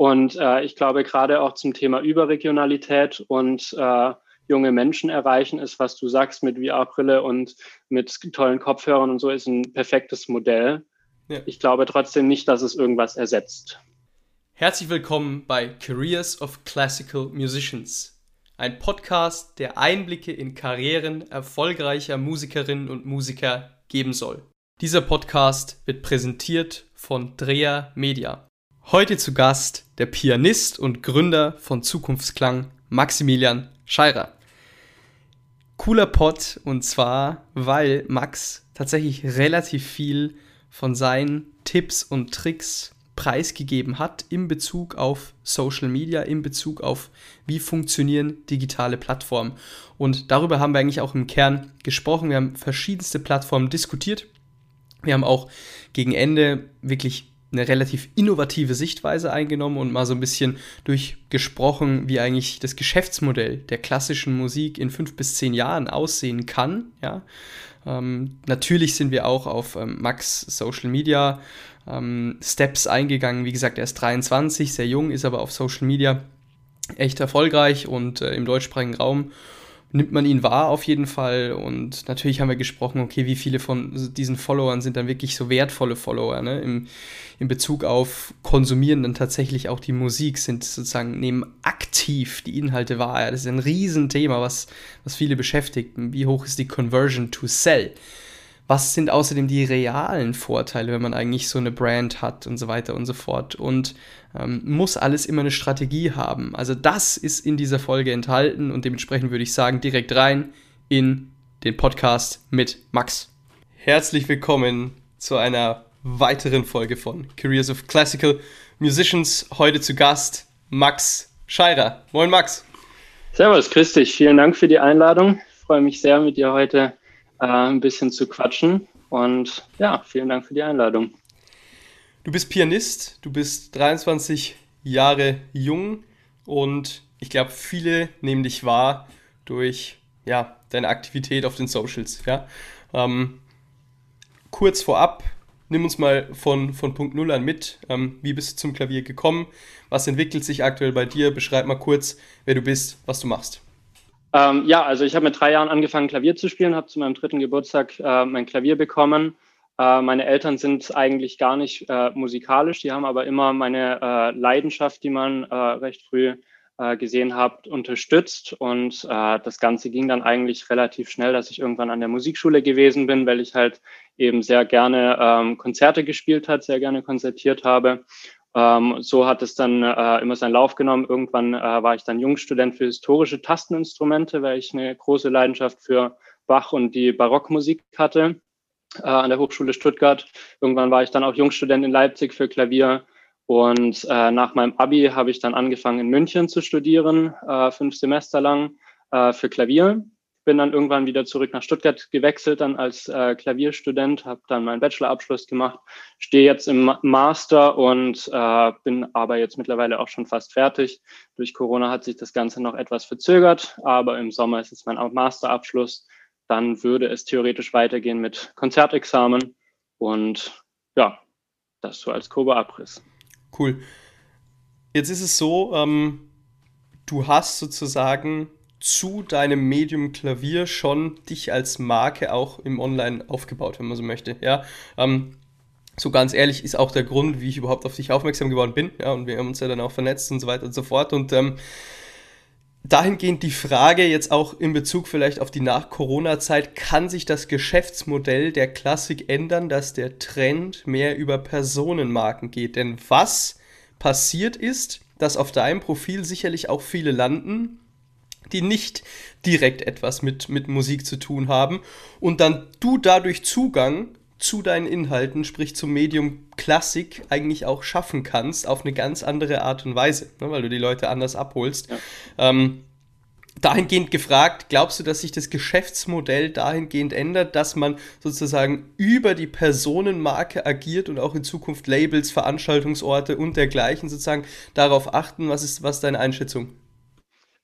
Und äh, ich glaube, gerade auch zum Thema Überregionalität und äh, junge Menschen erreichen ist, was du sagst mit VR-Brille und mit tollen Kopfhörern und so, ist ein perfektes Modell. Ja. Ich glaube trotzdem nicht, dass es irgendwas ersetzt. Herzlich willkommen bei Careers of Classical Musicians, ein Podcast, der Einblicke in Karrieren erfolgreicher Musikerinnen und Musiker geben soll. Dieser Podcast wird präsentiert von Drea Media. Heute zu Gast der Pianist und Gründer von Zukunftsklang, Maximilian Scheirer. Cooler Pod und zwar, weil Max tatsächlich relativ viel von seinen Tipps und Tricks preisgegeben hat in Bezug auf Social Media, in Bezug auf wie funktionieren digitale Plattformen. Und darüber haben wir eigentlich auch im Kern gesprochen. Wir haben verschiedenste Plattformen diskutiert. Wir haben auch gegen Ende wirklich eine relativ innovative Sichtweise eingenommen und mal so ein bisschen durchgesprochen, wie eigentlich das Geschäftsmodell der klassischen Musik in fünf bis zehn Jahren aussehen kann. Ja? Ähm, natürlich sind wir auch auf ähm, Max Social Media ähm, Steps eingegangen. Wie gesagt, er ist 23, sehr jung, ist aber auf Social Media echt erfolgreich und äh, im deutschsprachigen Raum nimmt man ihn wahr auf jeden Fall. Und natürlich haben wir gesprochen, okay, wie viele von diesen Followern sind dann wirklich so wertvolle Follower, ne? Im, in Bezug auf konsumieren dann tatsächlich auch die Musik, sind sozusagen, nehmen aktiv die Inhalte wahr. Ja? Das ist ein Riesenthema, was, was viele beschäftigt. Wie hoch ist die Conversion to Sell? Was sind außerdem die realen Vorteile, wenn man eigentlich so eine Brand hat und so weiter und so fort? Und ähm, muss alles immer eine Strategie haben? Also das ist in dieser Folge enthalten und dementsprechend würde ich sagen, direkt rein in den Podcast mit Max. Herzlich willkommen zu einer weiteren Folge von Careers of Classical Musicians. Heute zu Gast Max Scheirer. Moin Max. Servus, grüß dich. Vielen Dank für die Einladung. Ich freue mich sehr, mit dir heute äh, ein bisschen zu quatschen. Und ja, vielen Dank für die Einladung. Du bist Pianist, du bist 23 Jahre jung und ich glaube, viele nehmen dich wahr durch ja, deine Aktivität auf den Socials. Ja? Ähm, kurz vorab, nimm uns mal von, von Punkt Null an mit. Ähm, wie bist du zum Klavier gekommen? Was entwickelt sich aktuell bei dir? Beschreib mal kurz, wer du bist, was du machst. Ähm, ja, also ich habe mit drei Jahren angefangen, Klavier zu spielen, habe zu meinem dritten Geburtstag äh, mein Klavier bekommen. Äh, meine Eltern sind eigentlich gar nicht äh, musikalisch, die haben aber immer meine äh, Leidenschaft, die man äh, recht früh äh, gesehen hat, unterstützt. Und das Ganze ging dann eigentlich relativ schnell, dass ich irgendwann an der Musikschule gewesen bin, weil ich halt eben sehr gerne ähm, Konzerte gespielt hat, sehr gerne konzertiert habe ähm, so hat es dann äh, immer seinen Lauf genommen. Irgendwann äh, war ich dann Jungstudent für historische Tasteninstrumente, weil ich eine große Leidenschaft für Bach und die Barockmusik hatte äh, an der Hochschule Stuttgart. Irgendwann war ich dann auch Jungstudent in Leipzig für Klavier. Und äh, nach meinem Abi habe ich dann angefangen in München zu studieren, äh, fünf Semester lang äh, für Klavier bin dann irgendwann wieder zurück nach Stuttgart gewechselt, dann als äh, Klavierstudent, habe dann meinen Bachelorabschluss gemacht, stehe jetzt im Master und äh, bin aber jetzt mittlerweile auch schon fast fertig. Durch Corona hat sich das Ganze noch etwas verzögert, aber im Sommer ist jetzt mein Masterabschluss. Dann würde es theoretisch weitergehen mit Konzertexamen und ja, das so als grober Abriss. Cool. Jetzt ist es so, ähm, du hast sozusagen zu deinem Medium Klavier schon dich als Marke auch im Online aufgebaut, wenn man so möchte. Ja, ähm, so ganz ehrlich ist auch der Grund, wie ich überhaupt auf dich aufmerksam geworden bin. Ja, und wir haben uns ja dann auch vernetzt und so weiter und so fort. Und ähm, dahingehend die Frage jetzt auch in Bezug vielleicht auf die Nach-Corona-Zeit, kann sich das Geschäftsmodell der Klassik ändern, dass der Trend mehr über Personenmarken geht? Denn was passiert ist, dass auf deinem Profil sicherlich auch viele landen, die nicht direkt etwas mit, mit Musik zu tun haben und dann du dadurch Zugang zu deinen Inhalten, sprich zum Medium Klassik, eigentlich auch schaffen kannst, auf eine ganz andere Art und Weise, ne, weil du die Leute anders abholst. Ja. Ähm, dahingehend gefragt, glaubst du, dass sich das Geschäftsmodell dahingehend ändert, dass man sozusagen über die Personenmarke agiert und auch in Zukunft Labels, Veranstaltungsorte und dergleichen sozusagen darauf achten? Was ist was deine Einschätzung?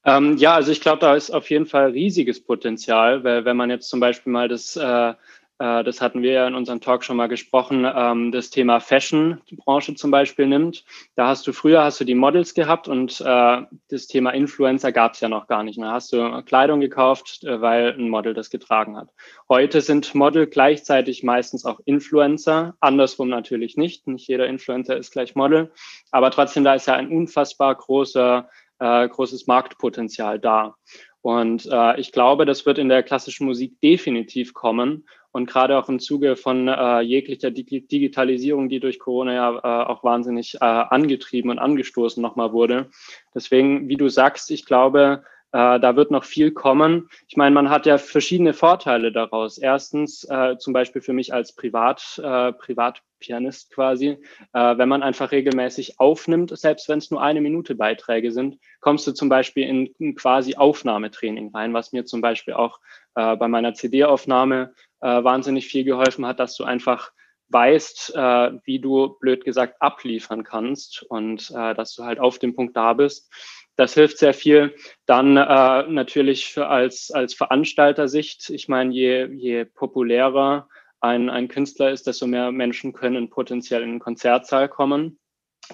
Ähm, ja, also ich glaube, da ist auf jeden Fall riesiges Potenzial, weil wenn man jetzt zum Beispiel mal das äh, äh, das hatten wir ja in unserem Talk schon mal gesprochen, ähm, das Thema Fashion-Branche zum Beispiel nimmt. Da hast du früher hast du die Models gehabt und äh, das Thema Influencer gab es ja noch gar nicht. Da hast du Kleidung gekauft, äh, weil ein Model das getragen hat. Heute sind Model gleichzeitig meistens auch Influencer, andersrum natürlich nicht. Nicht jeder Influencer ist gleich Model, aber trotzdem da ist ja ein unfassbar großer äh, großes Marktpotenzial da. Und äh, ich glaube, das wird in der klassischen Musik definitiv kommen. Und gerade auch im Zuge von äh, jeglicher Dig Digitalisierung, die durch Corona ja äh, auch wahnsinnig äh, angetrieben und angestoßen nochmal wurde. Deswegen, wie du sagst, ich glaube, äh, da wird noch viel kommen. Ich meine, man hat ja verschiedene Vorteile daraus. Erstens, äh, zum Beispiel für mich als Privat, äh, Privatpianist quasi, äh, wenn man einfach regelmäßig aufnimmt, selbst wenn es nur eine Minute Beiträge sind, kommst du zum Beispiel in, in quasi Aufnahmetraining rein, was mir zum Beispiel auch äh, bei meiner CD-Aufnahme äh, wahnsinnig viel geholfen hat, dass du einfach weißt, äh, wie du blöd gesagt abliefern kannst und äh, dass du halt auf dem Punkt da bist. Das hilft sehr viel. Dann äh, natürlich als, als Veranstalter-Sicht. Ich meine, je, je populärer ein, ein Künstler ist, desto mehr Menschen können potenziell in den Konzertsaal kommen.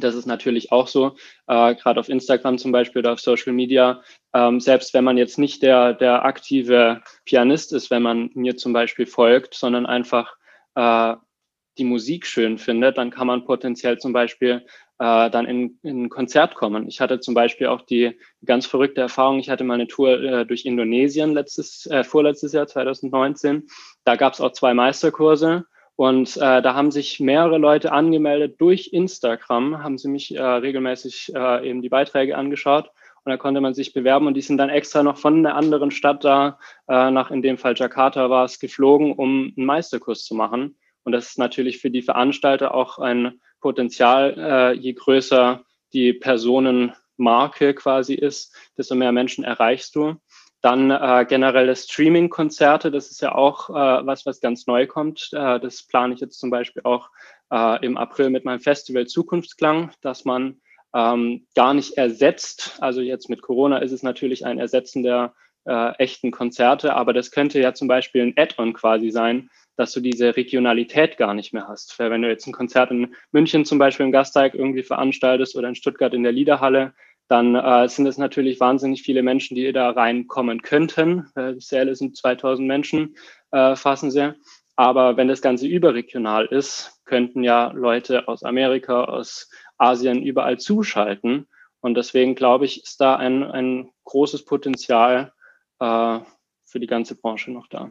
Das ist natürlich auch so, äh, gerade auf Instagram zum Beispiel oder auf Social Media. Ähm, selbst wenn man jetzt nicht der, der aktive Pianist ist, wenn man mir zum Beispiel folgt, sondern einfach äh, die Musik schön findet, dann kann man potenziell zum Beispiel äh, dann in, in ein Konzert kommen. Ich hatte zum Beispiel auch die ganz verrückte Erfahrung, ich hatte mal eine Tour äh, durch Indonesien letztes, äh, vorletztes Jahr, 2019. Da gab es auch zwei Meisterkurse und äh, da haben sich mehrere Leute angemeldet durch Instagram, haben sie mich äh, regelmäßig äh, eben die Beiträge angeschaut und da konnte man sich bewerben und die sind dann extra noch von einer anderen Stadt da, äh, nach in dem Fall Jakarta war es, geflogen, um einen Meisterkurs zu machen. Und das ist natürlich für die Veranstalter auch ein Potenzial, äh, je größer die Personenmarke quasi ist, desto mehr Menschen erreichst du. Dann äh, generelle Streaming-Konzerte, das ist ja auch äh, was, was ganz neu kommt. Äh, das plane ich jetzt zum Beispiel auch äh, im April mit meinem Festival Zukunftsklang, dass man ähm, gar nicht ersetzt. Also jetzt mit Corona ist es natürlich ein Ersetzen der äh, echten Konzerte, aber das könnte ja zum Beispiel ein Add-on quasi sein, dass du diese Regionalität gar nicht mehr hast. Weil wenn du jetzt ein Konzert in München zum Beispiel im Gasteig irgendwie veranstaltest oder in Stuttgart in der Liederhalle, dann äh, sind es natürlich wahnsinnig viele Menschen, die da reinkommen könnten. Äh, Säle sind 2000 Menschen, äh, fassen sie. Aber wenn das Ganze überregional ist, könnten ja Leute aus Amerika, aus Asien überall zuschalten. Und deswegen glaube ich, ist da ein, ein großes Potenzial äh, für die ganze Branche noch da.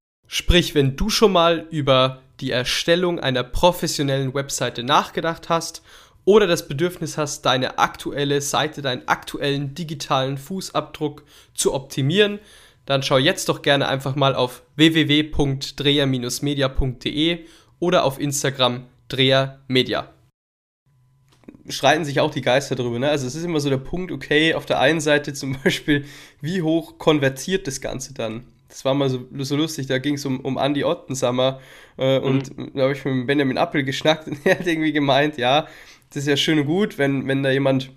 Sprich, wenn du schon mal über die Erstellung einer professionellen Webseite nachgedacht hast oder das Bedürfnis hast, deine aktuelle Seite, deinen aktuellen digitalen Fußabdruck zu optimieren, dann schau jetzt doch gerne einfach mal auf www.dreher-media.de oder auf Instagram drehermedia. Streiten sich auch die Geister drüber. Ne? Also es ist immer so der Punkt, okay, auf der einen Seite zum Beispiel, wie hoch konvertiert das Ganze dann? Das war mal so, so lustig, da ging es um, um Andy Ottensammer äh, und mhm. da habe ich mit Benjamin Appel geschnackt und er hat irgendwie gemeint, ja, das ist ja schön und gut, wenn, wenn da jemand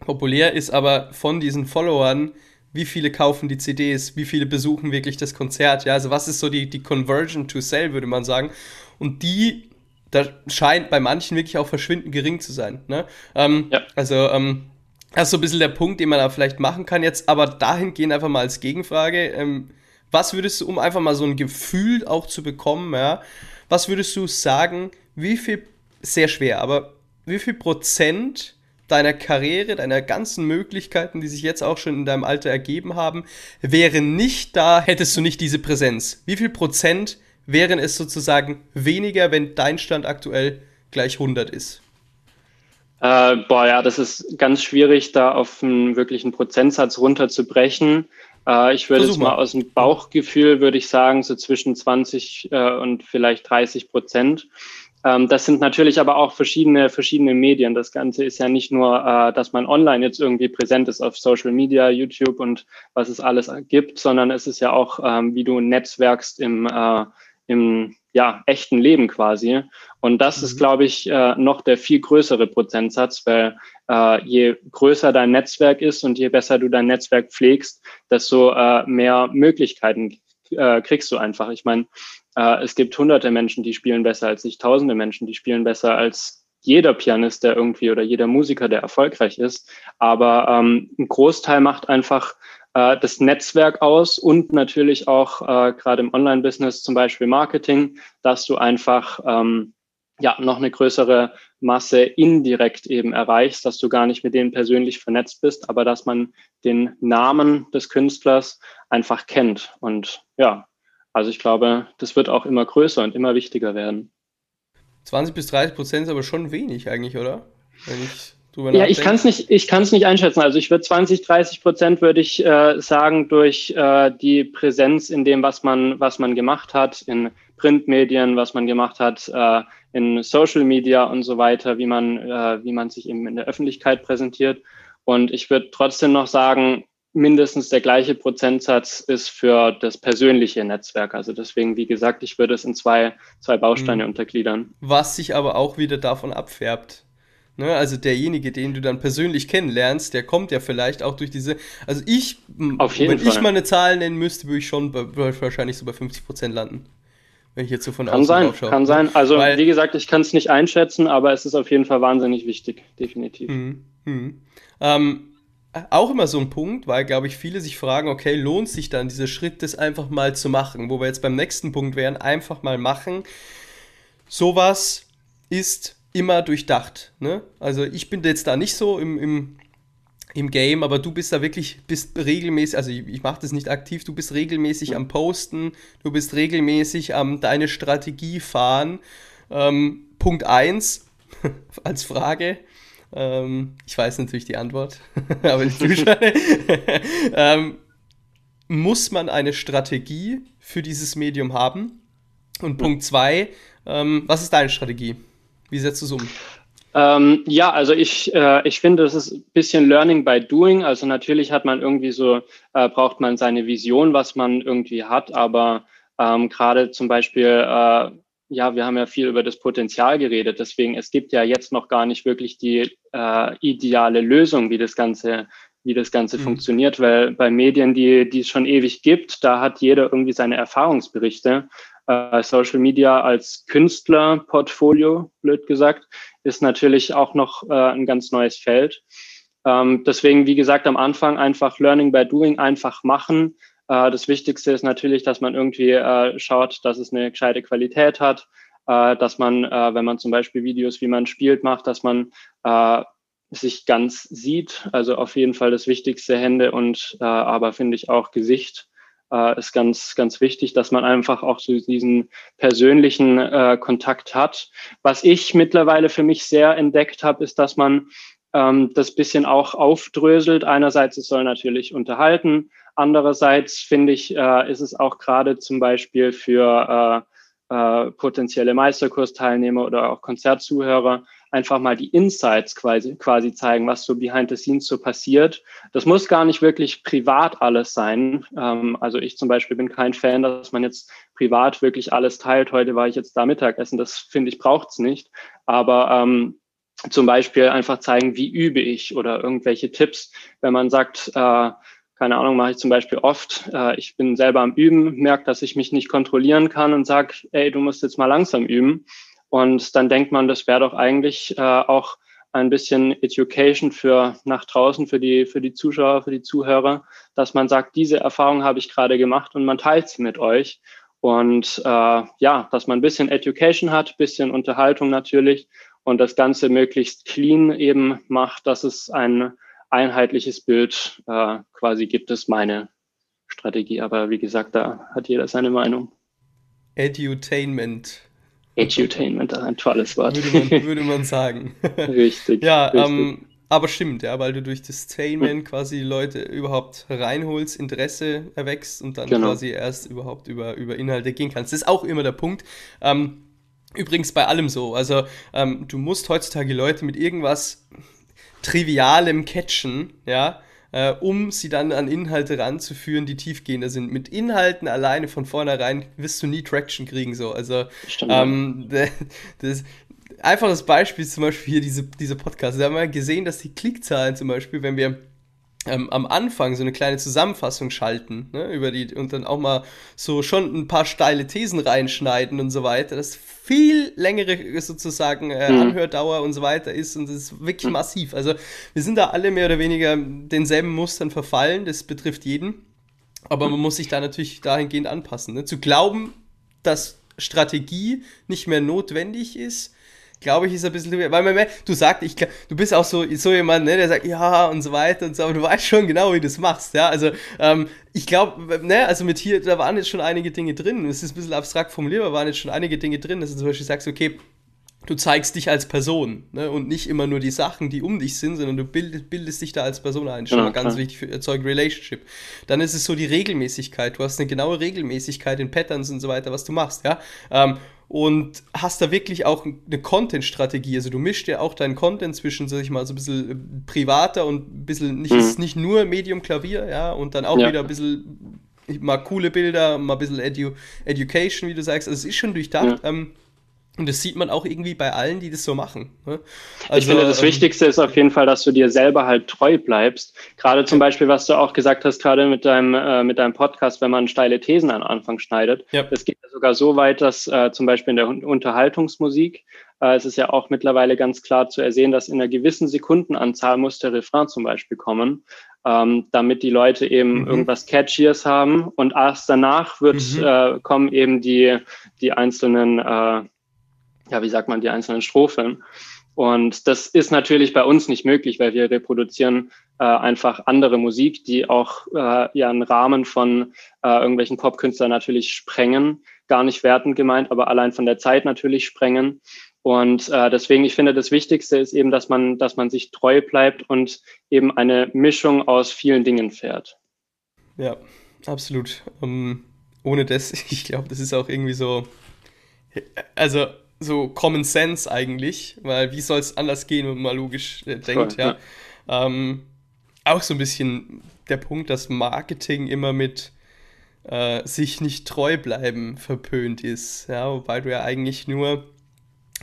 populär ist, aber von diesen Followern, wie viele kaufen die CDs, wie viele besuchen wirklich das Konzert, ja, also was ist so die, die Conversion to Sell, würde man sagen. Und die, da scheint bei manchen wirklich auch verschwindend gering zu sein. Ne? Ähm, ja. Also, ähm, das ist so ein bisschen der Punkt, den man da vielleicht machen kann jetzt, aber dahingehend einfach mal als Gegenfrage. Ähm, was würdest du, um einfach mal so ein Gefühl auch zu bekommen, ja, was würdest du sagen, wie viel, sehr schwer, aber wie viel Prozent deiner Karriere, deiner ganzen Möglichkeiten, die sich jetzt auch schon in deinem Alter ergeben haben, wären nicht da, hättest du nicht diese Präsenz? Wie viel Prozent wären es sozusagen weniger, wenn dein Stand aktuell gleich 100 ist? Äh, boah, ja, das ist ganz schwierig, da auf einen wirklichen Prozentsatz runterzubrechen. Äh, ich würde jetzt mal aus dem Bauchgefühl, würde ich sagen, so zwischen 20 äh, und vielleicht 30 Prozent. ähm, das sind natürlich aber auch verschiedene, verschiedene Medien. Das Ganze ist ja nicht nur, äh, dass man online jetzt irgendwie präsent ist auf Social Media, YouTube und was es alles gibt, sondern es ist ja auch, ähm, wie du netzwerkst im, äh, im ja, echten Leben quasi. Und das mhm. ist, glaube ich, äh, noch der viel größere Prozentsatz, weil äh, je größer dein Netzwerk ist und je besser du dein Netzwerk pflegst, desto äh, mehr Möglichkeiten äh, kriegst du einfach. Ich meine, äh, es gibt hunderte Menschen, die spielen besser als ich, tausende Menschen, die spielen besser als jeder Pianist, der irgendwie oder jeder Musiker, der erfolgreich ist. Aber ähm, ein Großteil macht einfach äh, das Netzwerk aus und natürlich auch äh, gerade im Online-Business zum Beispiel Marketing, dass du einfach ähm, ja noch eine größere Masse indirekt eben erreichst, dass du gar nicht mit denen persönlich vernetzt bist, aber dass man den Namen des Künstlers einfach kennt. Und ja, also ich glaube, das wird auch immer größer und immer wichtiger werden. 20 bis 30 Prozent ist aber schon wenig eigentlich, oder? Wenn ich drüber ja, ich kann es nicht, ich kann es nicht einschätzen. Also ich würde 20, 30 Prozent würde ich äh, sagen durch äh, die Präsenz in dem, was man, was man gemacht hat, in Printmedien, was man gemacht hat, äh, in Social Media und so weiter, wie man, äh, wie man sich eben in der Öffentlichkeit präsentiert. Und ich würde trotzdem noch sagen, mindestens der gleiche Prozentsatz ist für das persönliche Netzwerk. Also deswegen, wie gesagt, ich würde es in zwei, zwei Bausteine mhm. untergliedern. Was sich aber auch wieder davon abfärbt. Ne? Also derjenige, den du dann persönlich kennenlernst, der kommt ja vielleicht auch durch diese. Also ich, Auf jeden wenn Fall. ich mal eine Zahl nennen müsste, würde ich schon bei, wahrscheinlich so bei 50 Prozent landen. Wenn ich jetzt so von kann sein, Kann sein. Also Weil, wie gesagt, ich kann es nicht einschätzen, aber es ist auf jeden Fall wahnsinnig wichtig, definitiv. Mhm. Mhm. Ähm, auch immer so ein Punkt, weil, glaube ich, viele sich fragen, okay, lohnt sich dann dieser Schritt, das einfach mal zu machen? Wo wir jetzt beim nächsten Punkt wären, einfach mal machen. Sowas ist immer durchdacht. Ne? Also ich bin jetzt da nicht so im, im, im Game, aber du bist da wirklich, bist regelmäßig, also ich, ich mache das nicht aktiv, du bist regelmäßig am Posten, du bist regelmäßig am deine Strategie fahren. Ähm, Punkt 1 als Frage, ähm, ich weiß natürlich die Antwort, aber nicht schon. ähm, muss man eine Strategie für dieses Medium haben? Und Punkt zwei, ähm, was ist deine Strategie? Wie setzt du es um? Ähm, ja, also ich, äh, ich finde, das ist ein bisschen Learning by Doing. Also natürlich hat man irgendwie so, äh, braucht man seine Vision, was man irgendwie hat, aber ähm, gerade zum Beispiel äh, ja, wir haben ja viel über das Potenzial geredet. Deswegen, es gibt ja jetzt noch gar nicht wirklich die äh, ideale Lösung, wie das Ganze, wie das Ganze mhm. funktioniert, weil bei Medien, die, die es schon ewig gibt, da hat jeder irgendwie seine Erfahrungsberichte. Äh, Social Media als Künstlerportfolio, blöd gesagt, ist natürlich auch noch äh, ein ganz neues Feld. Ähm, deswegen, wie gesagt, am Anfang einfach Learning by Doing, einfach machen, äh, das Wichtigste ist natürlich, dass man irgendwie äh, schaut, dass es eine gescheite Qualität hat, äh, dass man, wenn man zum Beispiel Videos, wie man spielt, macht, dass man sich ganz sieht. Also auf jeden Fall das Wichtigste Hände und äh, aber finde ich auch Gesicht äh, ist ganz, ganz wichtig, dass man einfach auch so diesen persönlichen äh, Kontakt hat. Was ich mittlerweile für mich sehr entdeckt habe, ist, dass man ähm, das bisschen auch aufdröselt. Einerseits, es soll natürlich unterhalten. Andererseits finde ich, äh, ist es auch gerade zum Beispiel für äh, äh, potenzielle Meisterkursteilnehmer oder auch Konzertzuhörer einfach mal die Insights quasi, quasi zeigen, was so behind the scenes so passiert. Das muss gar nicht wirklich privat alles sein. Ähm, also ich zum Beispiel bin kein Fan, dass man jetzt privat wirklich alles teilt. Heute war ich jetzt da Mittagessen. Das finde ich braucht's nicht. Aber ähm, zum Beispiel einfach zeigen, wie übe ich oder irgendwelche Tipps, wenn man sagt, äh, keine Ahnung, mache ich zum Beispiel oft, äh, ich bin selber am Üben, merke, dass ich mich nicht kontrollieren kann und sage, ey, du musst jetzt mal langsam üben. Und dann denkt man, das wäre doch eigentlich äh, auch ein bisschen Education für nach draußen, für die, für die Zuschauer, für die Zuhörer, dass man sagt, diese Erfahrung habe ich gerade gemacht und man teilt sie mit euch. Und äh, ja, dass man ein bisschen Education hat, bisschen Unterhaltung natürlich und das Ganze möglichst clean eben macht, dass es ein einheitliches Bild äh, quasi gibt, ist meine Strategie. Aber wie gesagt, da hat jeder seine Meinung. Edutainment. Edutainment, ein tolles Wort. Würde man, würde man sagen. richtig. ja, richtig. Ähm, aber stimmt, ja, weil du durch das Tainment quasi die Leute überhaupt reinholst, Interesse erwächst und dann genau. quasi erst überhaupt über, über Inhalte gehen kannst. Das ist auch immer der Punkt. Ähm, übrigens bei allem so. Also ähm, du musst heutzutage Leute mit irgendwas Trivialem catchen, ja, äh, um sie dann an Inhalte ranzuführen, die tiefgehender sind. Mit Inhalten alleine von vornherein wirst du nie Traction kriegen, so. Also, ähm, das, einfaches Beispiel ist zum Beispiel hier diese, diese Podcast. Da haben wir gesehen, dass die Klickzahlen zum Beispiel, wenn wir ähm, am Anfang so eine kleine Zusammenfassung schalten, ne, über die und dann auch mal so schon ein paar steile Thesen reinschneiden und so weiter, das viel längere sozusagen äh, mhm. Anhördauer und so weiter ist und das ist wirklich mhm. massiv. Also wir sind da alle mehr oder weniger denselben Mustern verfallen, das betrifft jeden, aber man muss sich da natürlich dahingehend anpassen. Ne? Zu glauben, dass Strategie nicht mehr notwendig ist, glaube ich, ist ein bisschen, weil man, du sagst, ich, du bist auch so, so jemand, ne, der sagt, ja, und so weiter und so, aber du weißt schon genau, wie du es machst, ja, also, ähm, ich glaube, ne, also mit hier, da waren jetzt schon einige Dinge drin, es ist ein bisschen abstrakt formulierbar, waren jetzt schon einige Dinge drin, dass du zum Beispiel sagst, okay, du zeigst dich als Person ne? und nicht immer nur die Sachen, die um dich sind, sondern du bildest, bildest dich da als Person ein. Schon mal ganz wichtig für erzeugt Relationship. Dann ist es so die Regelmäßigkeit. Du hast eine genaue Regelmäßigkeit in Patterns und so weiter, was du machst, ja. Ähm, und hast da wirklich auch eine Content-Strategie. Also du mischst ja auch deinen Content zwischen, sag ich mal, so ein bisschen äh, privater und ein bisschen, nicht, mhm. nicht nur Medium Klavier, ja, und dann auch ja. wieder ein bisschen mal coole Bilder, mal ein bisschen Edu Education, wie du sagst. Also es ist schon durchdacht. Ja. Ähm, und das sieht man auch irgendwie bei allen, die das so machen. Ne? Also, ich finde, das ähm, Wichtigste ist auf jeden Fall, dass du dir selber halt treu bleibst. Gerade zum Beispiel, was du auch gesagt hast, gerade mit deinem, äh, mit deinem Podcast, wenn man steile Thesen am Anfang schneidet. Ja. Es geht ja sogar so weit, dass äh, zum Beispiel in der Unterhaltungsmusik, äh, es ist ja auch mittlerweile ganz klar zu ersehen, dass in einer gewissen Sekundenanzahl muss der Refrain zum Beispiel kommen, ähm, damit die Leute eben mhm. irgendwas Catchies haben und erst danach wird, mhm. äh, kommen eben die, die einzelnen äh, ja, wie sagt man, die einzelnen Strophen. Und das ist natürlich bei uns nicht möglich, weil wir reproduzieren äh, einfach andere Musik, die auch äh, ja einen Rahmen von äh, irgendwelchen Popkünstlern natürlich sprengen. Gar nicht wertend gemeint, aber allein von der Zeit natürlich sprengen. Und äh, deswegen, ich finde, das Wichtigste ist eben, dass man, dass man sich treu bleibt und eben eine Mischung aus vielen Dingen fährt. Ja, absolut. Um, ähm, ohne das, ich glaube, das ist auch irgendwie so. Also so Common Sense eigentlich, weil wie soll es anders gehen, wenn man logisch äh, denkt, Voll, ja. ja. Ähm, auch so ein bisschen der Punkt, dass Marketing immer mit äh, sich nicht treu bleiben verpönt ist, ja, wobei du ja eigentlich nur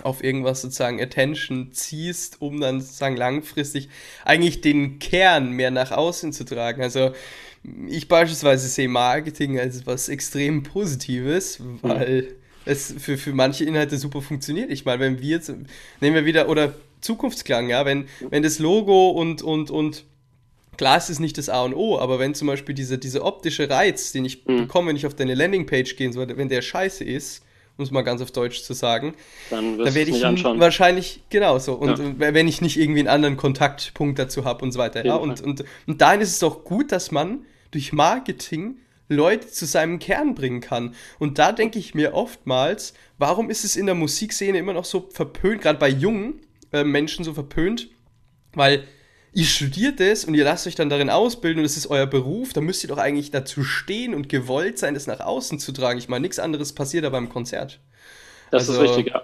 auf irgendwas sozusagen Attention ziehst, um dann sozusagen langfristig eigentlich den Kern mehr nach außen zu tragen. Also ich beispielsweise sehe Marketing als etwas extrem Positives, weil mhm es für, für manche Inhalte super funktioniert. Ich meine, wenn wir jetzt, nehmen wir wieder, oder Zukunftsklang, ja, wenn, wenn das Logo und, und, und klar ist es nicht das A und O, aber wenn zum Beispiel dieser diese optische Reiz, den ich mhm. bekomme, wenn ich auf deine Landingpage gehe, wenn der scheiße ist, um es mal ganz auf Deutsch zu sagen, dann, dann werde ich ihn wahrscheinlich genauso. Und ja. wenn ich nicht irgendwie einen anderen Kontaktpunkt dazu habe und so weiter. Ja, und, und, und dahin ist es auch gut, dass man durch Marketing Leute zu seinem Kern bringen kann. Und da denke ich mir oftmals, warum ist es in der Musikszene immer noch so verpönt, gerade bei jungen äh, Menschen so verpönt? Weil ihr studiert es und ihr lasst euch dann darin ausbilden und es ist euer Beruf, da müsst ihr doch eigentlich dazu stehen und gewollt sein, das nach außen zu tragen. Ich meine, nichts anderes passiert da beim Konzert. Das also, ist richtig, ja.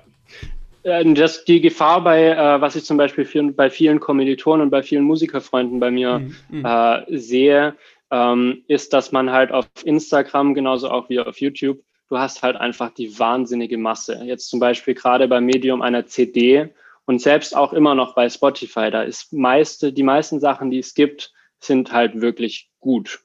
Äh, das, die Gefahr bei, äh, was ich zum Beispiel für, bei vielen Kommilitonen und bei vielen Musikerfreunden bei mir mhm. mhm. äh, sehe, ähm, ist, dass man halt auf Instagram, genauso auch wie auf YouTube, du hast halt einfach die wahnsinnige Masse. Jetzt zum Beispiel gerade beim Medium einer CD und selbst auch immer noch bei Spotify, da ist meiste, die meisten Sachen, die es gibt, sind halt wirklich gut.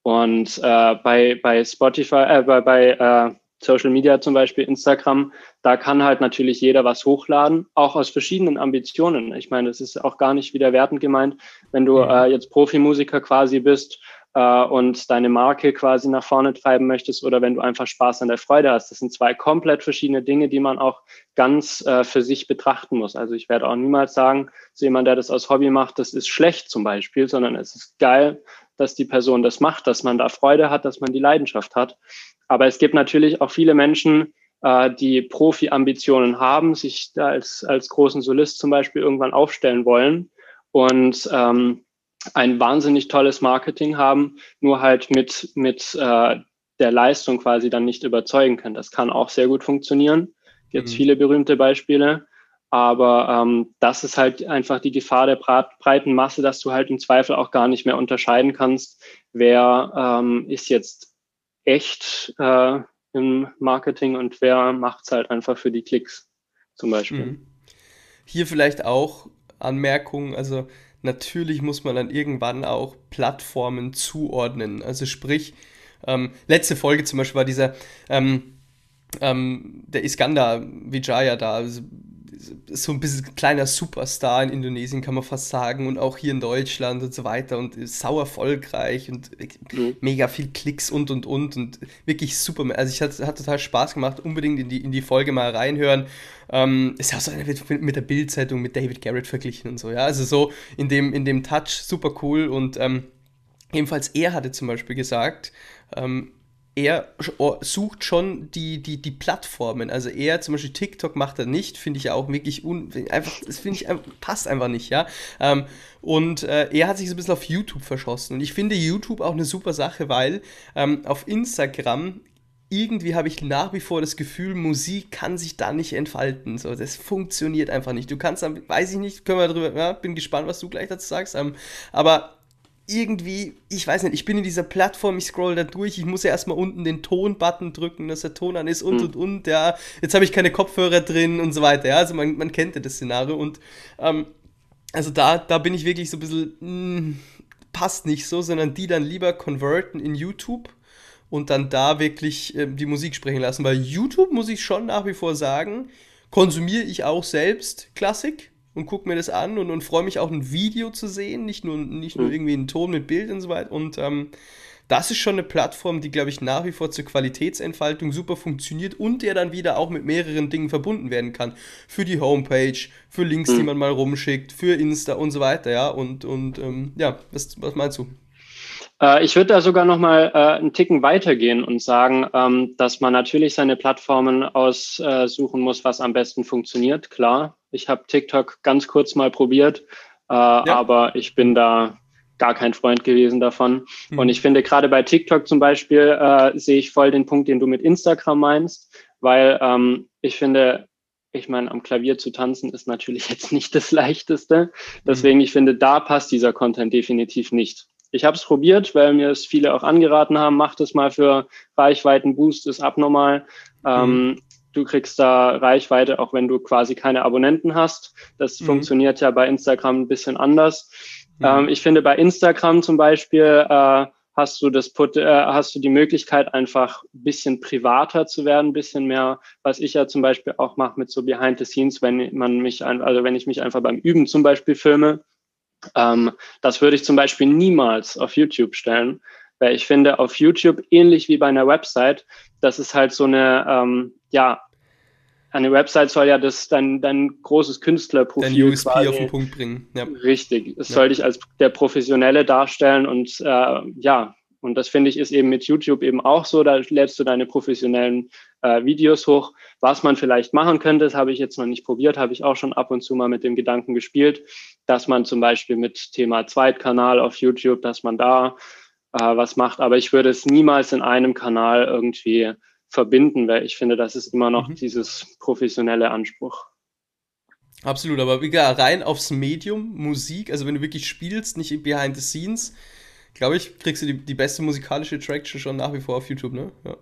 Und äh, bei, bei Spotify, äh, bei, bei äh, Social Media zum Beispiel Instagram, da kann halt natürlich jeder was hochladen, auch aus verschiedenen Ambitionen. Ich meine, das ist auch gar nicht wieder wertend gemeint, wenn du äh, jetzt Profimusiker quasi bist äh, und deine Marke quasi nach vorne treiben möchtest oder wenn du einfach Spaß an der Freude hast. Das sind zwei komplett verschiedene Dinge, die man auch ganz äh, für sich betrachten muss. Also ich werde auch niemals sagen, so jemand, der das aus Hobby macht, das ist schlecht zum Beispiel, sondern es ist geil, dass die Person das macht, dass man da Freude hat, dass man die Leidenschaft hat. Aber es gibt natürlich auch viele Menschen, äh, die Profi-Ambitionen haben, sich da als, als großen Solist zum Beispiel irgendwann aufstellen wollen und ähm, ein wahnsinnig tolles Marketing haben, nur halt mit, mit äh, der Leistung quasi dann nicht überzeugen können. Das kann auch sehr gut funktionieren. Gibt es mhm. viele berühmte Beispiele. Aber ähm, das ist halt einfach die Gefahr der breiten Masse, dass du halt im Zweifel auch gar nicht mehr unterscheiden kannst, wer ähm, ist jetzt echt äh, im Marketing und wer macht es halt einfach für die Klicks zum Beispiel. Mhm. Hier vielleicht auch Anmerkung, also natürlich muss man dann irgendwann auch Plattformen zuordnen. Also sprich, ähm, letzte Folge zum Beispiel war dieser ähm, ähm, der Iskandar Vijaya da, also so ein bisschen kleiner Superstar in Indonesien, kann man fast sagen, und auch hier in Deutschland und so weiter und sau erfolgreich und mhm. mega viel Klicks und und und und wirklich super. Also ich hat, hat total Spaß gemacht, unbedingt in die, in die Folge mal reinhören. Ähm, ist ja auch so eine mit, mit der Bildzeitung mit David Garrett verglichen und so, ja. Also so in dem, in dem Touch super cool und ähm, ebenfalls er hatte zum Beispiel gesagt, ähm, er oh, sucht schon die, die, die Plattformen. Also er zum Beispiel TikTok macht er nicht, finde ich ja auch wirklich un, einfach, das finde ich passt einfach nicht, ja. Ähm, und äh, er hat sich so ein bisschen auf YouTube verschossen. Und ich finde YouTube auch eine super Sache, weil ähm, auf Instagram irgendwie habe ich nach wie vor das Gefühl, Musik kann sich da nicht entfalten. So, das funktioniert einfach nicht. Du kannst, weiß ich nicht, können wir darüber, ja, bin gespannt, was du gleich dazu sagst. Ähm, aber irgendwie, ich weiß nicht, ich bin in dieser Plattform, ich scroll da durch, ich muss ja erstmal unten den Ton-Button drücken, dass der Ton an ist und mhm. und und, ja. Jetzt habe ich keine Kopfhörer drin und so weiter, ja. Also man, man kennt ja das Szenario und ähm, also da, da bin ich wirklich so ein bisschen, mh, hm, passt nicht so, sondern die dann lieber converten in YouTube und dann da wirklich äh, die Musik sprechen lassen, weil YouTube, muss ich schon nach wie vor sagen, konsumiere ich auch selbst Klassik und gucke mir das an und, und freue mich auch ein Video zu sehen, nicht nur, nicht nur mhm. irgendwie einen Ton mit Bild und so weiter. Und ähm, das ist schon eine Plattform, die, glaube ich, nach wie vor zur Qualitätsentfaltung super funktioniert und der dann wieder auch mit mehreren Dingen verbunden werden kann. Für die Homepage, für Links, mhm. die man mal rumschickt, für Insta und so weiter, ja. Und, und ähm, ja, was, was meinst du? Äh, ich würde da sogar noch mal äh, einen Ticken weitergehen und sagen, ähm, dass man natürlich seine Plattformen aussuchen muss, was am besten funktioniert. Klar, ich habe TikTok ganz kurz mal probiert, äh, ja. aber ich bin da gar kein Freund gewesen davon. Mhm. Und ich finde gerade bei TikTok zum Beispiel äh, sehe ich voll den Punkt, den du mit Instagram meinst, weil ähm, ich finde, ich meine, am Klavier zu tanzen ist natürlich jetzt nicht das Leichteste. Deswegen, mhm. ich finde, da passt dieser Content definitiv nicht. Ich habe es probiert, weil mir es viele auch angeraten haben, mach das mal für Reichweitenboost, ist abnormal. Ähm, mhm. du kriegst da Reichweite, auch wenn du quasi keine Abonnenten hast. Das mhm. funktioniert ja bei Instagram ein bisschen anders. Mhm. Ähm, ich finde, bei Instagram zum Beispiel äh, hast du das äh, hast du die Möglichkeit einfach ein bisschen privater zu werden, ein bisschen mehr, was ich ja zum Beispiel auch mache mit so Behind the Scenes, wenn man mich also wenn ich mich einfach beim Üben zum Beispiel filme, ähm, das würde ich zum Beispiel niemals auf YouTube stellen, weil ich finde, auf YouTube, ähnlich wie bei einer Website, das ist halt so eine, ähm, ja, eine Website soll ja das dein, dein großes Künstlerprofil dein USP quasi, auf den Punkt bringen. Ja. Richtig. Es ja. soll dich als der Professionelle darstellen und äh, ja, und das finde ich ist eben mit YouTube eben auch so. Da lädst du deine professionellen äh, Videos hoch. Was man vielleicht machen könnte, das habe ich jetzt noch nicht probiert, habe ich auch schon ab und zu mal mit dem Gedanken gespielt, dass man zum Beispiel mit Thema Zweitkanal auf YouTube, dass man da äh, was macht. Aber ich würde es niemals in einem Kanal irgendwie verbinden, weil ich finde, das ist immer noch mhm. dieses professionelle Anspruch. Absolut, aber rein aufs Medium Musik, also wenn du wirklich spielst, nicht behind the scenes, glaube ich, kriegst du die, die beste musikalische Traction schon nach wie vor auf YouTube, ne? Ja.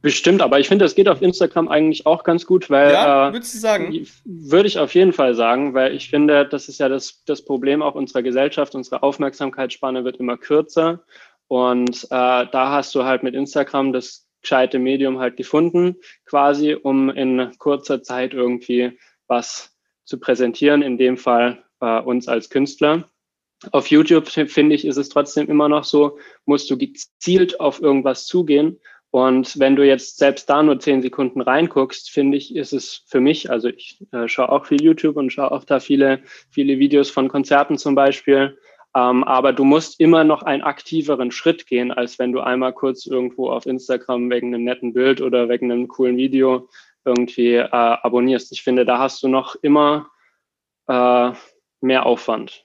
Bestimmt, aber ich finde, das geht auf Instagram eigentlich auch ganz gut, weil. Ja, äh, würdest du sagen? Würde ich auf jeden Fall sagen, weil ich finde, das ist ja das, das Problem auch unserer Gesellschaft. Unsere Aufmerksamkeitsspanne wird immer kürzer. Und äh, da hast du halt mit Instagram das gescheite Medium halt gefunden, quasi, um in kurzer Zeit irgendwie was zu präsentieren, in dem Fall äh, uns als Künstler. Auf YouTube, finde ich, ist es trotzdem immer noch so, musst du gezielt auf irgendwas zugehen. Und wenn du jetzt selbst da nur zehn Sekunden reinguckst, finde ich, ist es für mich, also ich äh, schaue auch viel YouTube und schaue auch da viele, viele Videos von Konzerten zum Beispiel. Ähm, aber du musst immer noch einen aktiveren Schritt gehen, als wenn du einmal kurz irgendwo auf Instagram wegen einem netten Bild oder wegen einem coolen Video irgendwie äh, abonnierst. Ich finde, da hast du noch immer äh, mehr Aufwand.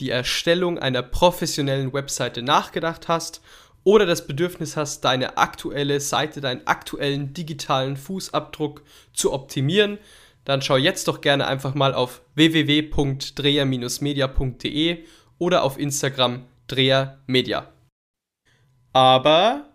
die Erstellung einer professionellen Webseite nachgedacht hast oder das Bedürfnis hast, deine aktuelle Seite, deinen aktuellen digitalen Fußabdruck zu optimieren, dann schau jetzt doch gerne einfach mal auf www.dreher-media.de oder auf Instagram drehermedia. Aber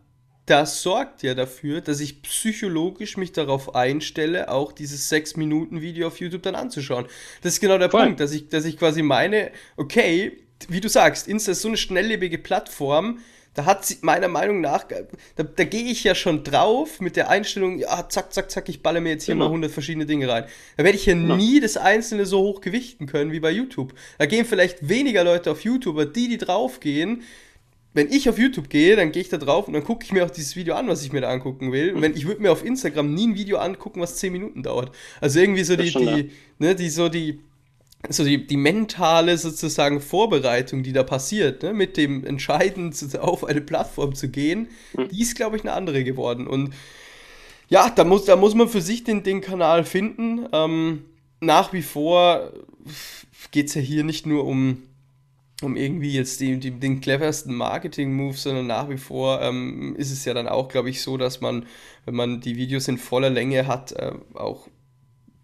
das sorgt ja dafür, dass ich psychologisch mich darauf einstelle, auch dieses 6-Minuten-Video auf YouTube dann anzuschauen. Das ist genau der Voll. Punkt, dass ich, dass ich quasi meine, okay, wie du sagst, Insta ist so eine schnelllebige Plattform, da hat sie meiner Meinung nach, da, da gehe ich ja schon drauf mit der Einstellung, ja, zack, zack, zack, ich balle mir jetzt hier genau. mal 100 verschiedene Dinge rein. Da werde ich ja genau. nie das Einzelne so hoch gewichten können wie bei YouTube. Da gehen vielleicht weniger Leute auf YouTube, aber die, die draufgehen, wenn ich auf YouTube gehe, dann gehe ich da drauf und dann gucke ich mir auch dieses Video an, was ich mir da angucken will. Und wenn ich würde mir auf Instagram nie ein Video angucken, was 10 Minuten dauert. Also irgendwie so die, die, ne, die, so die, so die, die mentale sozusagen Vorbereitung, die da passiert, ne, mit dem Entscheiden, auf eine Plattform zu gehen, mhm. die ist, glaube ich, eine andere geworden. Und ja, da muss, da muss man für sich den, den Kanal finden. Ähm, nach wie vor geht es ja hier nicht nur um, um irgendwie jetzt die, die, den cleversten Marketing-Move, sondern nach wie vor ähm, ist es ja dann auch, glaube ich, so, dass man, wenn man die Videos in voller Länge hat, äh, auch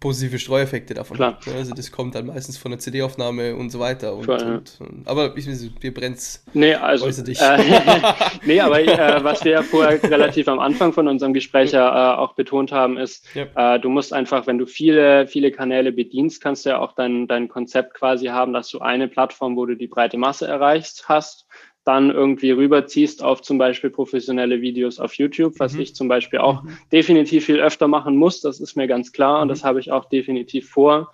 positive Streueffekte davon Klar. hat. Also das kommt dann meistens von der CD-Aufnahme und so weiter. Und, Voll, und, und, aber ich weiß, dir brennt's. Nee, also. Dich. Äh, nee, aber äh, was wir ja vorher relativ am Anfang von unserem Gespräch ja äh, auch betont haben, ist, ja. Äh, du musst einfach, wenn du viele, viele Kanäle bedienst, kannst du ja auch dein, dein Konzept quasi haben, dass du eine Plattform, wo du die breite Masse erreichst, hast dann irgendwie rüberziehst auf zum Beispiel professionelle Videos auf YouTube, was mhm. ich zum Beispiel auch mhm. definitiv viel öfter machen muss, das ist mir ganz klar und mhm. das habe ich auch definitiv vor.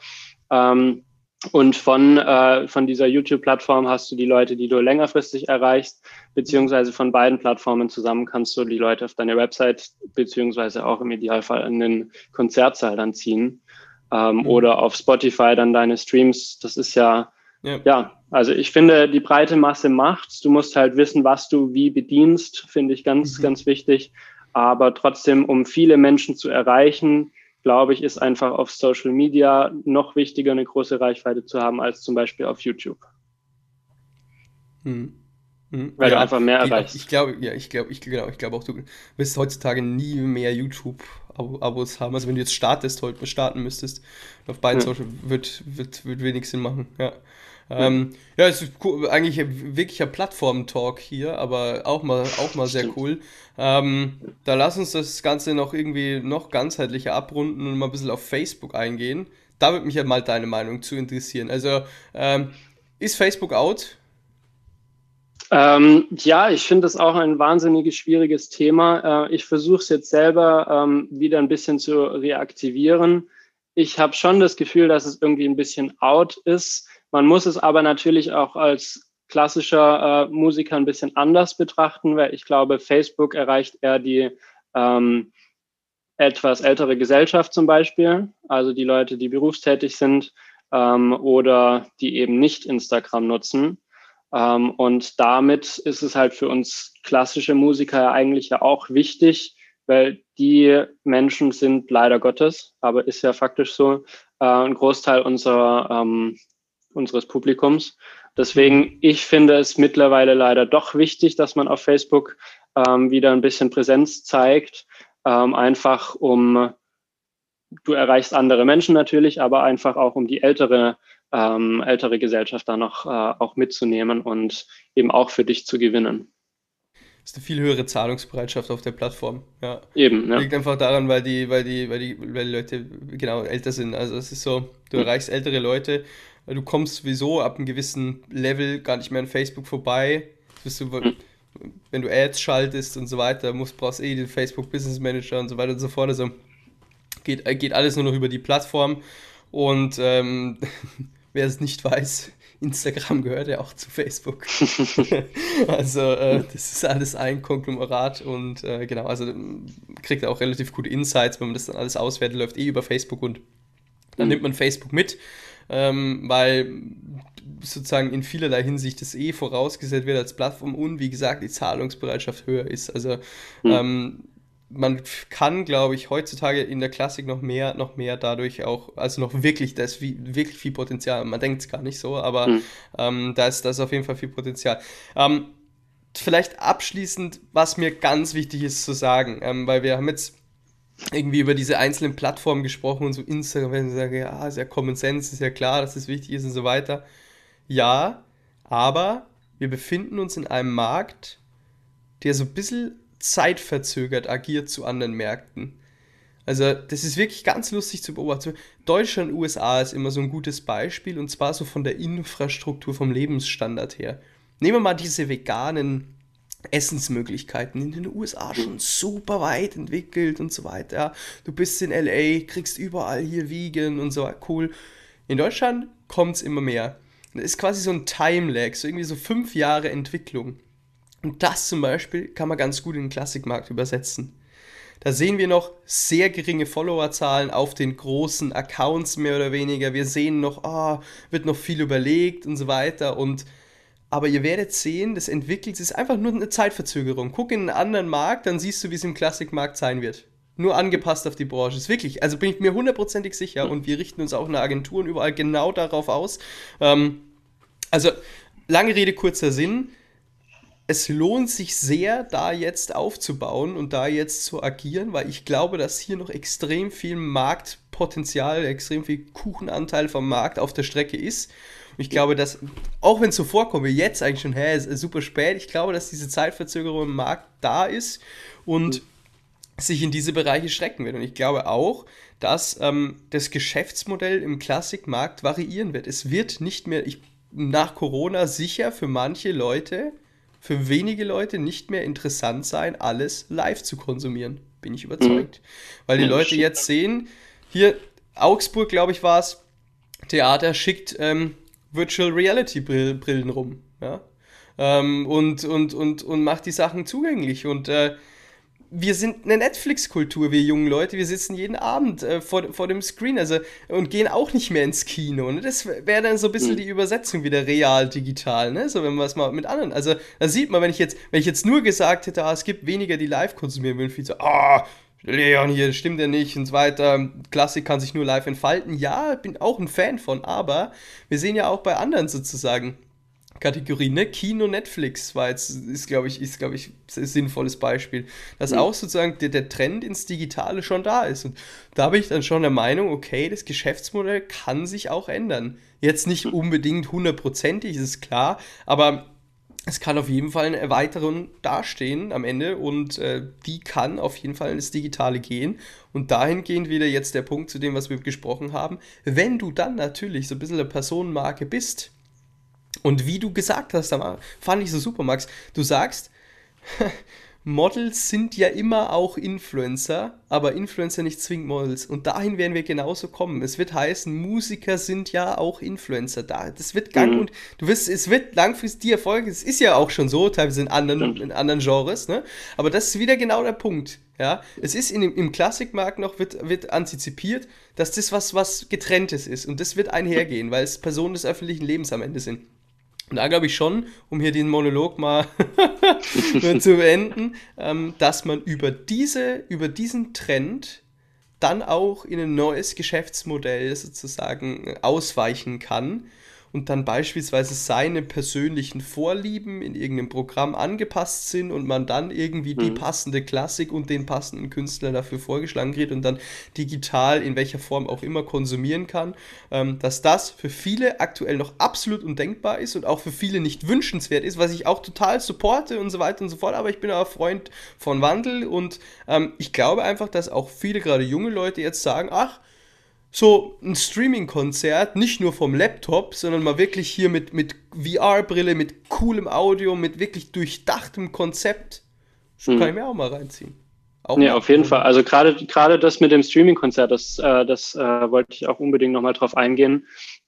Ähm, und von, äh, von dieser YouTube-Plattform hast du die Leute, die du längerfristig erreichst, beziehungsweise von beiden Plattformen zusammen kannst du die Leute auf deine Website, beziehungsweise auch im Idealfall in den Konzertsaal dann ziehen. Ähm, mhm. Oder auf Spotify dann deine Streams. Das ist ja ja. ja, also ich finde, die breite Masse macht's. Du musst halt wissen, was du wie bedienst, finde ich ganz, mhm. ganz wichtig. Aber trotzdem, um viele Menschen zu erreichen, glaube ich, ist einfach auf Social Media noch wichtiger, eine große Reichweite zu haben, als zum Beispiel auf YouTube. Mhm. Mhm. Weil ja, du einfach mehr erreichst. Ich glaube, ja, ich glaube, ich glaube, ich glaube auch, du wirst heutzutage nie mehr YouTube-Abos haben. Also wenn du jetzt startest, heute starten müsstest, auf beiden ja. Social wird, wird, wird wenig Sinn machen. Ja. Ähm, ja, es ist cool, eigentlich wirklicher Plattform-Talk hier, aber auch mal, auch mal sehr cool. Ähm, da lass uns das Ganze noch irgendwie noch ganzheitlicher abrunden und mal ein bisschen auf Facebook eingehen. Da würde mich ja mal deine Meinung zu interessieren. Also, ähm, ist Facebook out? Ähm, ja, ich finde das auch ein wahnsinnig schwieriges Thema. Äh, ich versuche es jetzt selber ähm, wieder ein bisschen zu reaktivieren. Ich habe schon das Gefühl, dass es irgendwie ein bisschen out ist. Man muss es aber natürlich auch als klassischer äh, Musiker ein bisschen anders betrachten, weil ich glaube, Facebook erreicht eher die ähm, etwas ältere Gesellschaft zum Beispiel, also die Leute, die berufstätig sind ähm, oder die eben nicht Instagram nutzen. Ähm, und damit ist es halt für uns klassische Musiker eigentlich ja auch wichtig, weil die Menschen sind leider Gottes, aber ist ja faktisch so, äh, ein Großteil unserer ähm, unseres Publikums. Deswegen, ich finde es mittlerweile leider doch wichtig, dass man auf Facebook ähm, wieder ein bisschen Präsenz zeigt, ähm, einfach um, du erreichst andere Menschen natürlich, aber einfach auch um die ältere, ähm, ältere Gesellschaft da noch äh, auch mitzunehmen und eben auch für dich zu gewinnen ist eine viel höhere Zahlungsbereitschaft auf der Plattform. Ja. Eben, ja. Liegt einfach daran, weil die, weil die, weil die, weil die Leute genau älter sind. Also es ist so, du mhm. erreichst ältere Leute du kommst sowieso ab einem gewissen Level gar nicht mehr an Facebook vorbei. Bist du, wenn du Ads schaltest und so weiter, musst, brauchst eh den Facebook Business Manager und so weiter und so fort. Also geht, geht alles nur noch über die Plattform. Und ähm, wer es nicht weiß, Instagram gehört ja auch zu Facebook. also äh, das ist alles ein Konglomerat und äh, genau, also kriegt auch relativ gute Insights, wenn man das dann alles auswertet, läuft eh über Facebook und dann mhm. nimmt man Facebook mit, ähm, weil sozusagen in vielerlei Hinsicht das eh vorausgesetzt wird als Plattform und wie gesagt die Zahlungsbereitschaft höher ist. Also mhm. ähm, man kann, glaube ich, heutzutage in der Klassik noch mehr, noch mehr dadurch auch, also noch wirklich, da ist wie, wirklich viel Potenzial. Man denkt es gar nicht so, aber mhm. ähm, da, ist, da ist auf jeden Fall viel Potenzial. Ähm, vielleicht abschließend, was mir ganz wichtig ist zu sagen, ähm, weil wir haben jetzt irgendwie über diese einzelnen Plattformen gesprochen und so Instagram, wenn sie sagen, ja, ist ja Common Sense, ist ja klar, dass das wichtig ist und so weiter. Ja, aber wir befinden uns in einem Markt, der so ein bisschen zeitverzögert agiert zu anderen Märkten. Also, das ist wirklich ganz lustig zu beobachten. Deutschland, USA ist immer so ein gutes Beispiel und zwar so von der Infrastruktur, vom Lebensstandard her. Nehmen wir mal diese veganen Essensmöglichkeiten in den USA schon super weit entwickelt und so weiter. Du bist in LA, kriegst überall hier Vegan und so, cool. In Deutschland kommt es immer mehr. Das ist quasi so ein Time-Lag, so irgendwie so fünf Jahre Entwicklung. Und das zum Beispiel kann man ganz gut in den Klassikmarkt übersetzen. Da sehen wir noch sehr geringe Followerzahlen auf den großen Accounts mehr oder weniger. Wir sehen noch, oh, wird noch viel überlegt und so weiter. Und aber ihr werdet sehen, das entwickelt sich einfach nur eine Zeitverzögerung. Guck in einen anderen Markt, dann siehst du, wie es im Klassikmarkt sein wird. Nur angepasst auf die Branche. Ist wirklich, also bin ich mir hundertprozentig sicher und wir richten uns auch in der Agentur und überall genau darauf aus. Ähm, also, lange Rede, kurzer Sinn es lohnt sich sehr, da jetzt aufzubauen und da jetzt zu agieren, weil ich glaube, dass hier noch extrem viel Marktpotenzial, extrem viel Kuchenanteil vom Markt auf der Strecke ist. Ich glaube, dass, auch wenn es so vorkommt, wie jetzt eigentlich schon, hä, ist super spät, ich glaube, dass diese Zeitverzögerung im Markt da ist und mhm. sich in diese Bereiche strecken wird. Und ich glaube auch, dass ähm, das Geschäftsmodell im Klassikmarkt variieren wird. Es wird nicht mehr, ich, nach Corona sicher für manche Leute für wenige Leute nicht mehr interessant sein, alles live zu konsumieren. Bin ich überzeugt. Mhm. Weil die Leute jetzt sehen, hier Augsburg, glaube ich, war es, Theater schickt ähm, Virtual Reality Brillen rum. Ja? Ähm, und, und, und, und macht die Sachen zugänglich. Und äh, wir sind eine Netflix-Kultur, wir jungen Leute. Wir sitzen jeden Abend äh, vor, vor dem Screen also, und gehen auch nicht mehr ins Kino. Ne? Das wäre dann so ein bisschen mhm. die Übersetzung wieder real-digital. Ne? So, wenn man es mal mit anderen. Also, da sieht man, wenn ich jetzt, wenn ich jetzt nur gesagt hätte, ah, es gibt weniger, die live konsumieren würden, viel so, ah, Leon hier, stimmt ja nicht und so weiter. Klassik kann sich nur live entfalten. Ja, bin auch ein Fan von, aber wir sehen ja auch bei anderen sozusagen Kategorie, ne? Kino, Netflix war jetzt, ist glaube ich, ist glaube ich, ein sinnvolles Beispiel, dass mhm. auch sozusagen der, der Trend ins Digitale schon da ist. Und da bin ich dann schon der Meinung, okay, das Geschäftsmodell kann sich auch ändern. Jetzt nicht mhm. unbedingt hundertprozentig, ist klar, aber es kann auf jeden Fall eine Erweiterung dastehen am Ende und äh, die kann auf jeden Fall ins Digitale gehen. Und dahingehend wieder jetzt der Punkt zu dem, was wir gesprochen haben. Wenn du dann natürlich so ein bisschen eine Personenmarke bist, und wie du gesagt hast, fand ich so super, Max. Du sagst, Models sind ja immer auch Influencer, aber Influencer nicht zwingend Models. Und dahin werden wir genauso kommen. Es wird heißen, Musiker sind ja auch Influencer. Da, das wird gang mhm. und du wirst, es wird langfristig die Erfolge. Es ist ja auch schon so, teilweise in anderen, in anderen Genres, ne? Aber das ist wieder genau der Punkt. Ja, es ist in, im Klassikmarkt noch, wird, wird antizipiert, dass das was, was getrenntes ist. Und das wird einhergehen, weil es Personen des öffentlichen Lebens am Ende sind. Und da glaube ich schon, um hier den Monolog mal zu beenden, ähm, dass man über, diese, über diesen Trend dann auch in ein neues Geschäftsmodell sozusagen ausweichen kann und dann beispielsweise seine persönlichen Vorlieben in irgendeinem Programm angepasst sind und man dann irgendwie mhm. die passende Klassik und den passenden Künstler dafür vorgeschlagen kriegt und dann digital in welcher Form auch immer konsumieren kann, ähm, dass das für viele aktuell noch absolut undenkbar ist und auch für viele nicht wünschenswert ist, was ich auch total supporte und so weiter und so fort, aber ich bin auch Freund von Wandel und ähm, ich glaube einfach, dass auch viele gerade junge Leute jetzt sagen, ach, so ein Streaming-Konzert, nicht nur vom Laptop, sondern mal wirklich hier mit, mit VR-Brille, mit coolem Audio, mit wirklich durchdachtem Konzept. So mhm. kann ich mir auch mal reinziehen. Auch nee, auf jeden Fall. Also gerade gerade das mit dem Streaming-Konzert, das, äh, das äh, wollte ich auch unbedingt nochmal drauf eingehen.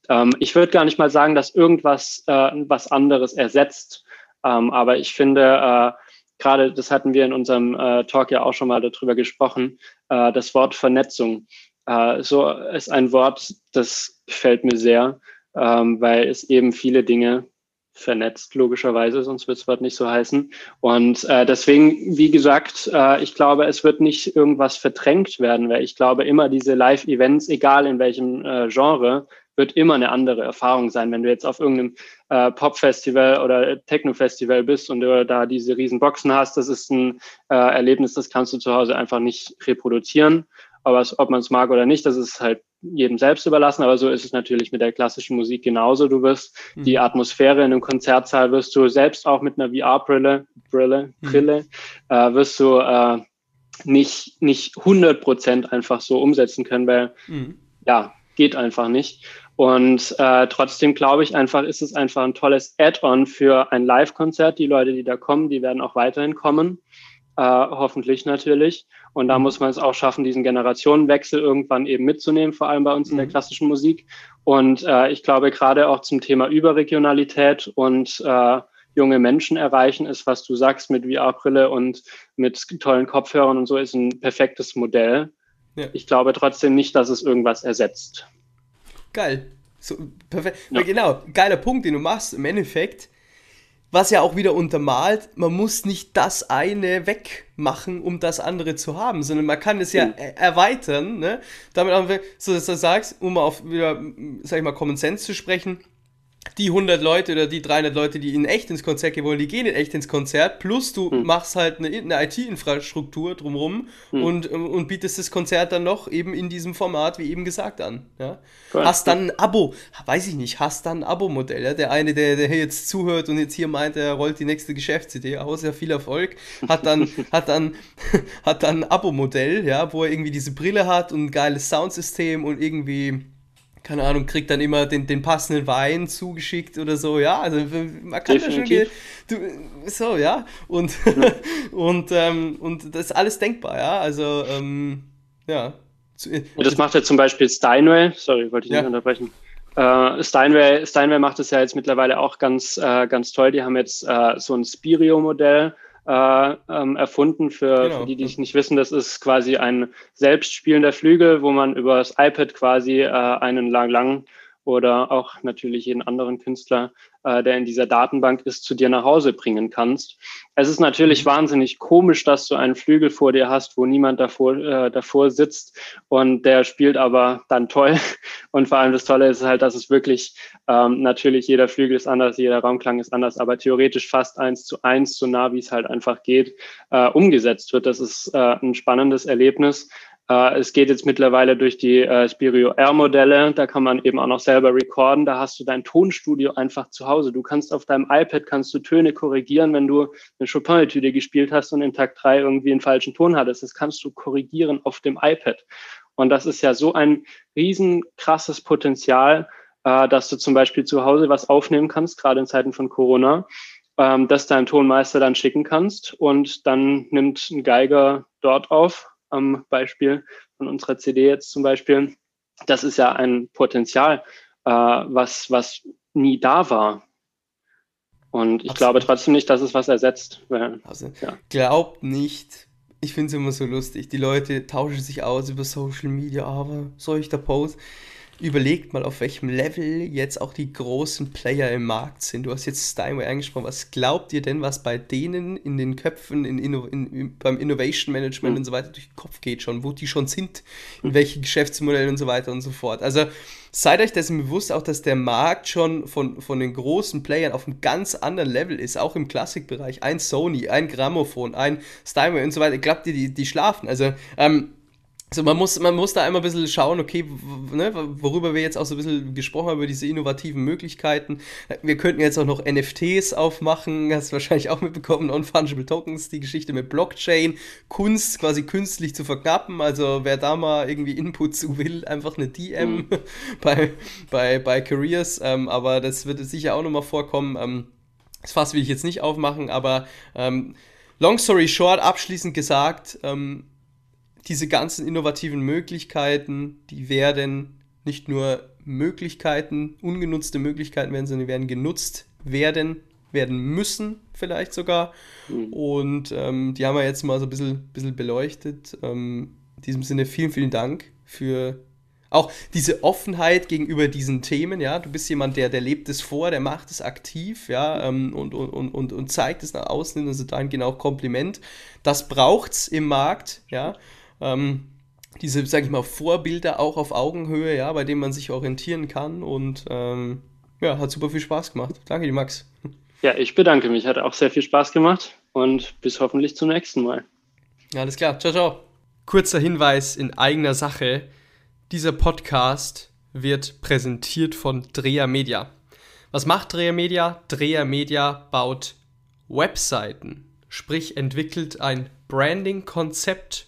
Ähm, ich würde gar nicht mal sagen, dass irgendwas äh, was anderes ersetzt. Ähm, aber ich finde, äh, gerade das hatten wir in unserem äh, Talk ja auch schon mal darüber gesprochen, äh, das Wort Vernetzung. Äh, so ist ein Wort, das gefällt mir sehr, ähm, weil es eben viele Dinge vernetzt, logischerweise, sonst wird es Wort nicht so heißen. Und äh, deswegen, wie gesagt, äh, ich glaube, es wird nicht irgendwas verdrängt werden, weil ich glaube, immer diese Live-Events, egal in welchem äh, Genre, wird immer eine andere Erfahrung sein. Wenn du jetzt auf irgendeinem äh, Pop-Festival oder Techno-Festival bist und du da diese riesen Boxen hast, das ist ein äh, Erlebnis, das kannst du zu Hause einfach nicht reproduzieren. Aber ob man es mag oder nicht, das ist halt jedem selbst überlassen. Aber so ist es natürlich mit der klassischen Musik genauso. Du wirst mhm. die Atmosphäre in einem Konzertsaal wirst du selbst auch mit einer VR-Brille, Brille, mhm. Brille, äh, wirst du äh, nicht, nicht 100 Prozent einfach so umsetzen können, weil, mhm. ja, geht einfach nicht. Und äh, trotzdem glaube ich einfach, ist es einfach ein tolles Add-on für ein Live-Konzert. Die Leute, die da kommen, die werden auch weiterhin kommen. Äh, hoffentlich natürlich. Und da mhm. muss man es auch schaffen, diesen Generationenwechsel irgendwann eben mitzunehmen, vor allem bei uns in der mhm. klassischen Musik. Und äh, ich glaube, gerade auch zum Thema Überregionalität und äh, junge Menschen erreichen ist, was du sagst mit VR-Brille und mit tollen Kopfhörern und so, ist ein perfektes Modell. Ja. Ich glaube trotzdem nicht, dass es irgendwas ersetzt. Geil. So, perfekt. Ja. Genau, geiler Punkt, den du machst. Im Endeffekt was ja auch wieder untermalt, man muss nicht das eine wegmachen, um das andere zu haben, sondern man kann es ja mhm. erweitern, ne? Damit auch, so dass du sagst, um auf wieder, sag ich mal, Common Sense zu sprechen, die 100 Leute oder die 300 Leute, die in echt ins Konzert gehen wollen, die gehen in echt ins Konzert, plus du hm. machst halt eine, eine IT-Infrastruktur drumherum hm. und, und bietest das Konzert dann noch eben in diesem Format, wie eben gesagt, an. Ja? Hast dann ein Abo, weiß ich nicht, hast dann ein Abo-Modell. Ja? Der eine, der, der jetzt zuhört und jetzt hier meint, er rollt die nächste Geschäftsidee aus, ja, viel Erfolg, hat dann, hat dann, hat dann ein Abo-Modell, ja, wo er irgendwie diese Brille hat und ein geiles Soundsystem und irgendwie keine Ahnung, kriegt dann immer den, den passenden Wein zugeschickt oder so, ja, also man kann Definitiv. da schon, du, so, ja, und, ja. und, ähm, und das ist alles denkbar, ja, also, ähm, ja. Das macht ja zum Beispiel Steinway, sorry, wollte ich nicht ja. unterbrechen. Uh, Steinway, Steinway macht es ja jetzt mittlerweile auch ganz, uh, ganz toll. Die haben jetzt uh, so ein Spirio-Modell, äh, ähm, erfunden. Für, genau. für die, die es nicht wissen, das ist quasi ein selbstspielender Flügel, wo man über das iPad quasi äh, einen lang lang oder auch natürlich jeden anderen Künstler, äh, der in dieser Datenbank ist, zu dir nach Hause bringen kannst. Es ist natürlich mhm. wahnsinnig komisch, dass du einen Flügel vor dir hast, wo niemand davor, äh, davor sitzt und der spielt aber dann toll. Und vor allem das Tolle ist halt, dass es wirklich ähm, natürlich jeder Flügel ist anders, jeder Raumklang ist anders, aber theoretisch fast eins zu eins, so nah wie es halt einfach geht, äh, umgesetzt wird. Das ist äh, ein spannendes Erlebnis. Äh, es geht jetzt mittlerweile durch die äh, Spirio R-Modelle, da kann man eben auch noch selber recorden. Da hast du dein Tonstudio einfach zu Hause. Du kannst auf deinem iPad kannst du Töne korrigieren, wenn du eine Chopin-Etüde gespielt hast und in Takt 3 irgendwie einen falschen Ton hattest. Das kannst du korrigieren auf dem iPad. Und das ist ja so ein riesen krasses Potenzial, äh, dass du zum Beispiel zu Hause was aufnehmen kannst, gerade in Zeiten von Corona, ähm, dass dein Tonmeister dann schicken kannst und dann nimmt ein Geiger dort auf am Beispiel von unserer CD jetzt zum Beispiel, das ist ja ein Potenzial, äh, was, was nie da war. Und ich Absolut. glaube trotzdem nicht, dass es was ersetzt. Weil, also, ja. Glaubt nicht, ich finde es immer so lustig, die Leute tauschen sich aus über Social Media, aber da posten? Überlegt mal, auf welchem Level jetzt auch die großen Player im Markt sind. Du hast jetzt Steinway angesprochen. Was glaubt ihr denn, was bei denen in den Köpfen, in, in, in beim Innovation Management mhm. und so weiter durch den Kopf geht schon, wo die schon sind, in hm. welche Geschäftsmodelle und so weiter und so fort. Also seid euch dessen bewusst auch, dass der Markt schon von, von den großen Playern auf einem ganz anderen Level ist, auch im Klassikbereich. Ein Sony, ein Grammophon, ein Steinway und so weiter. Glaubt ihr, die, die schlafen? Also, ähm, also man muss, man muss da einmal ein bisschen schauen, okay, ne, worüber wir jetzt auch so ein bisschen gesprochen haben, über diese innovativen Möglichkeiten. Wir könnten jetzt auch noch NFTs aufmachen, hast du wahrscheinlich auch mitbekommen, Non-Fungible Tokens, die Geschichte mit Blockchain, Kunst quasi künstlich zu verknappen. Also wer da mal irgendwie Input zu will, einfach eine DM mhm. bei, bei, bei Careers. Ähm, aber das wird sicher auch nochmal vorkommen. Ähm, das Fass will ich jetzt nicht aufmachen, aber ähm, long story short, abschließend gesagt, ähm, diese ganzen innovativen Möglichkeiten, die werden nicht nur Möglichkeiten, ungenutzte Möglichkeiten werden, sondern die werden genutzt werden, werden müssen vielleicht sogar. Mhm. Und ähm, die haben wir jetzt mal so ein bisschen, bisschen beleuchtet. Ähm, in diesem Sinne vielen, vielen Dank für auch diese Offenheit gegenüber diesen Themen, ja, du bist jemand, der, der lebt es vor, der macht es aktiv, ja, ähm, und, und, und, und zeigt es nach außen, also dahingehend auch Kompliment. Das braucht es im Markt, ja. Ähm, diese, sage ich mal, Vorbilder auch auf Augenhöhe, ja, bei denen man sich orientieren kann und ähm, ja, hat super viel Spaß gemacht. Danke dir, Max. Ja, ich bedanke mich, hat auch sehr viel Spaß gemacht und bis hoffentlich zum nächsten Mal. Alles klar, ciao, ciao. Kurzer Hinweis in eigener Sache. Dieser Podcast wird präsentiert von Dreher Media. Was macht Dreher Media? Dreher Media baut Webseiten, sprich entwickelt ein Branding-Konzept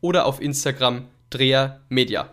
oder auf Instagram Dreher Media.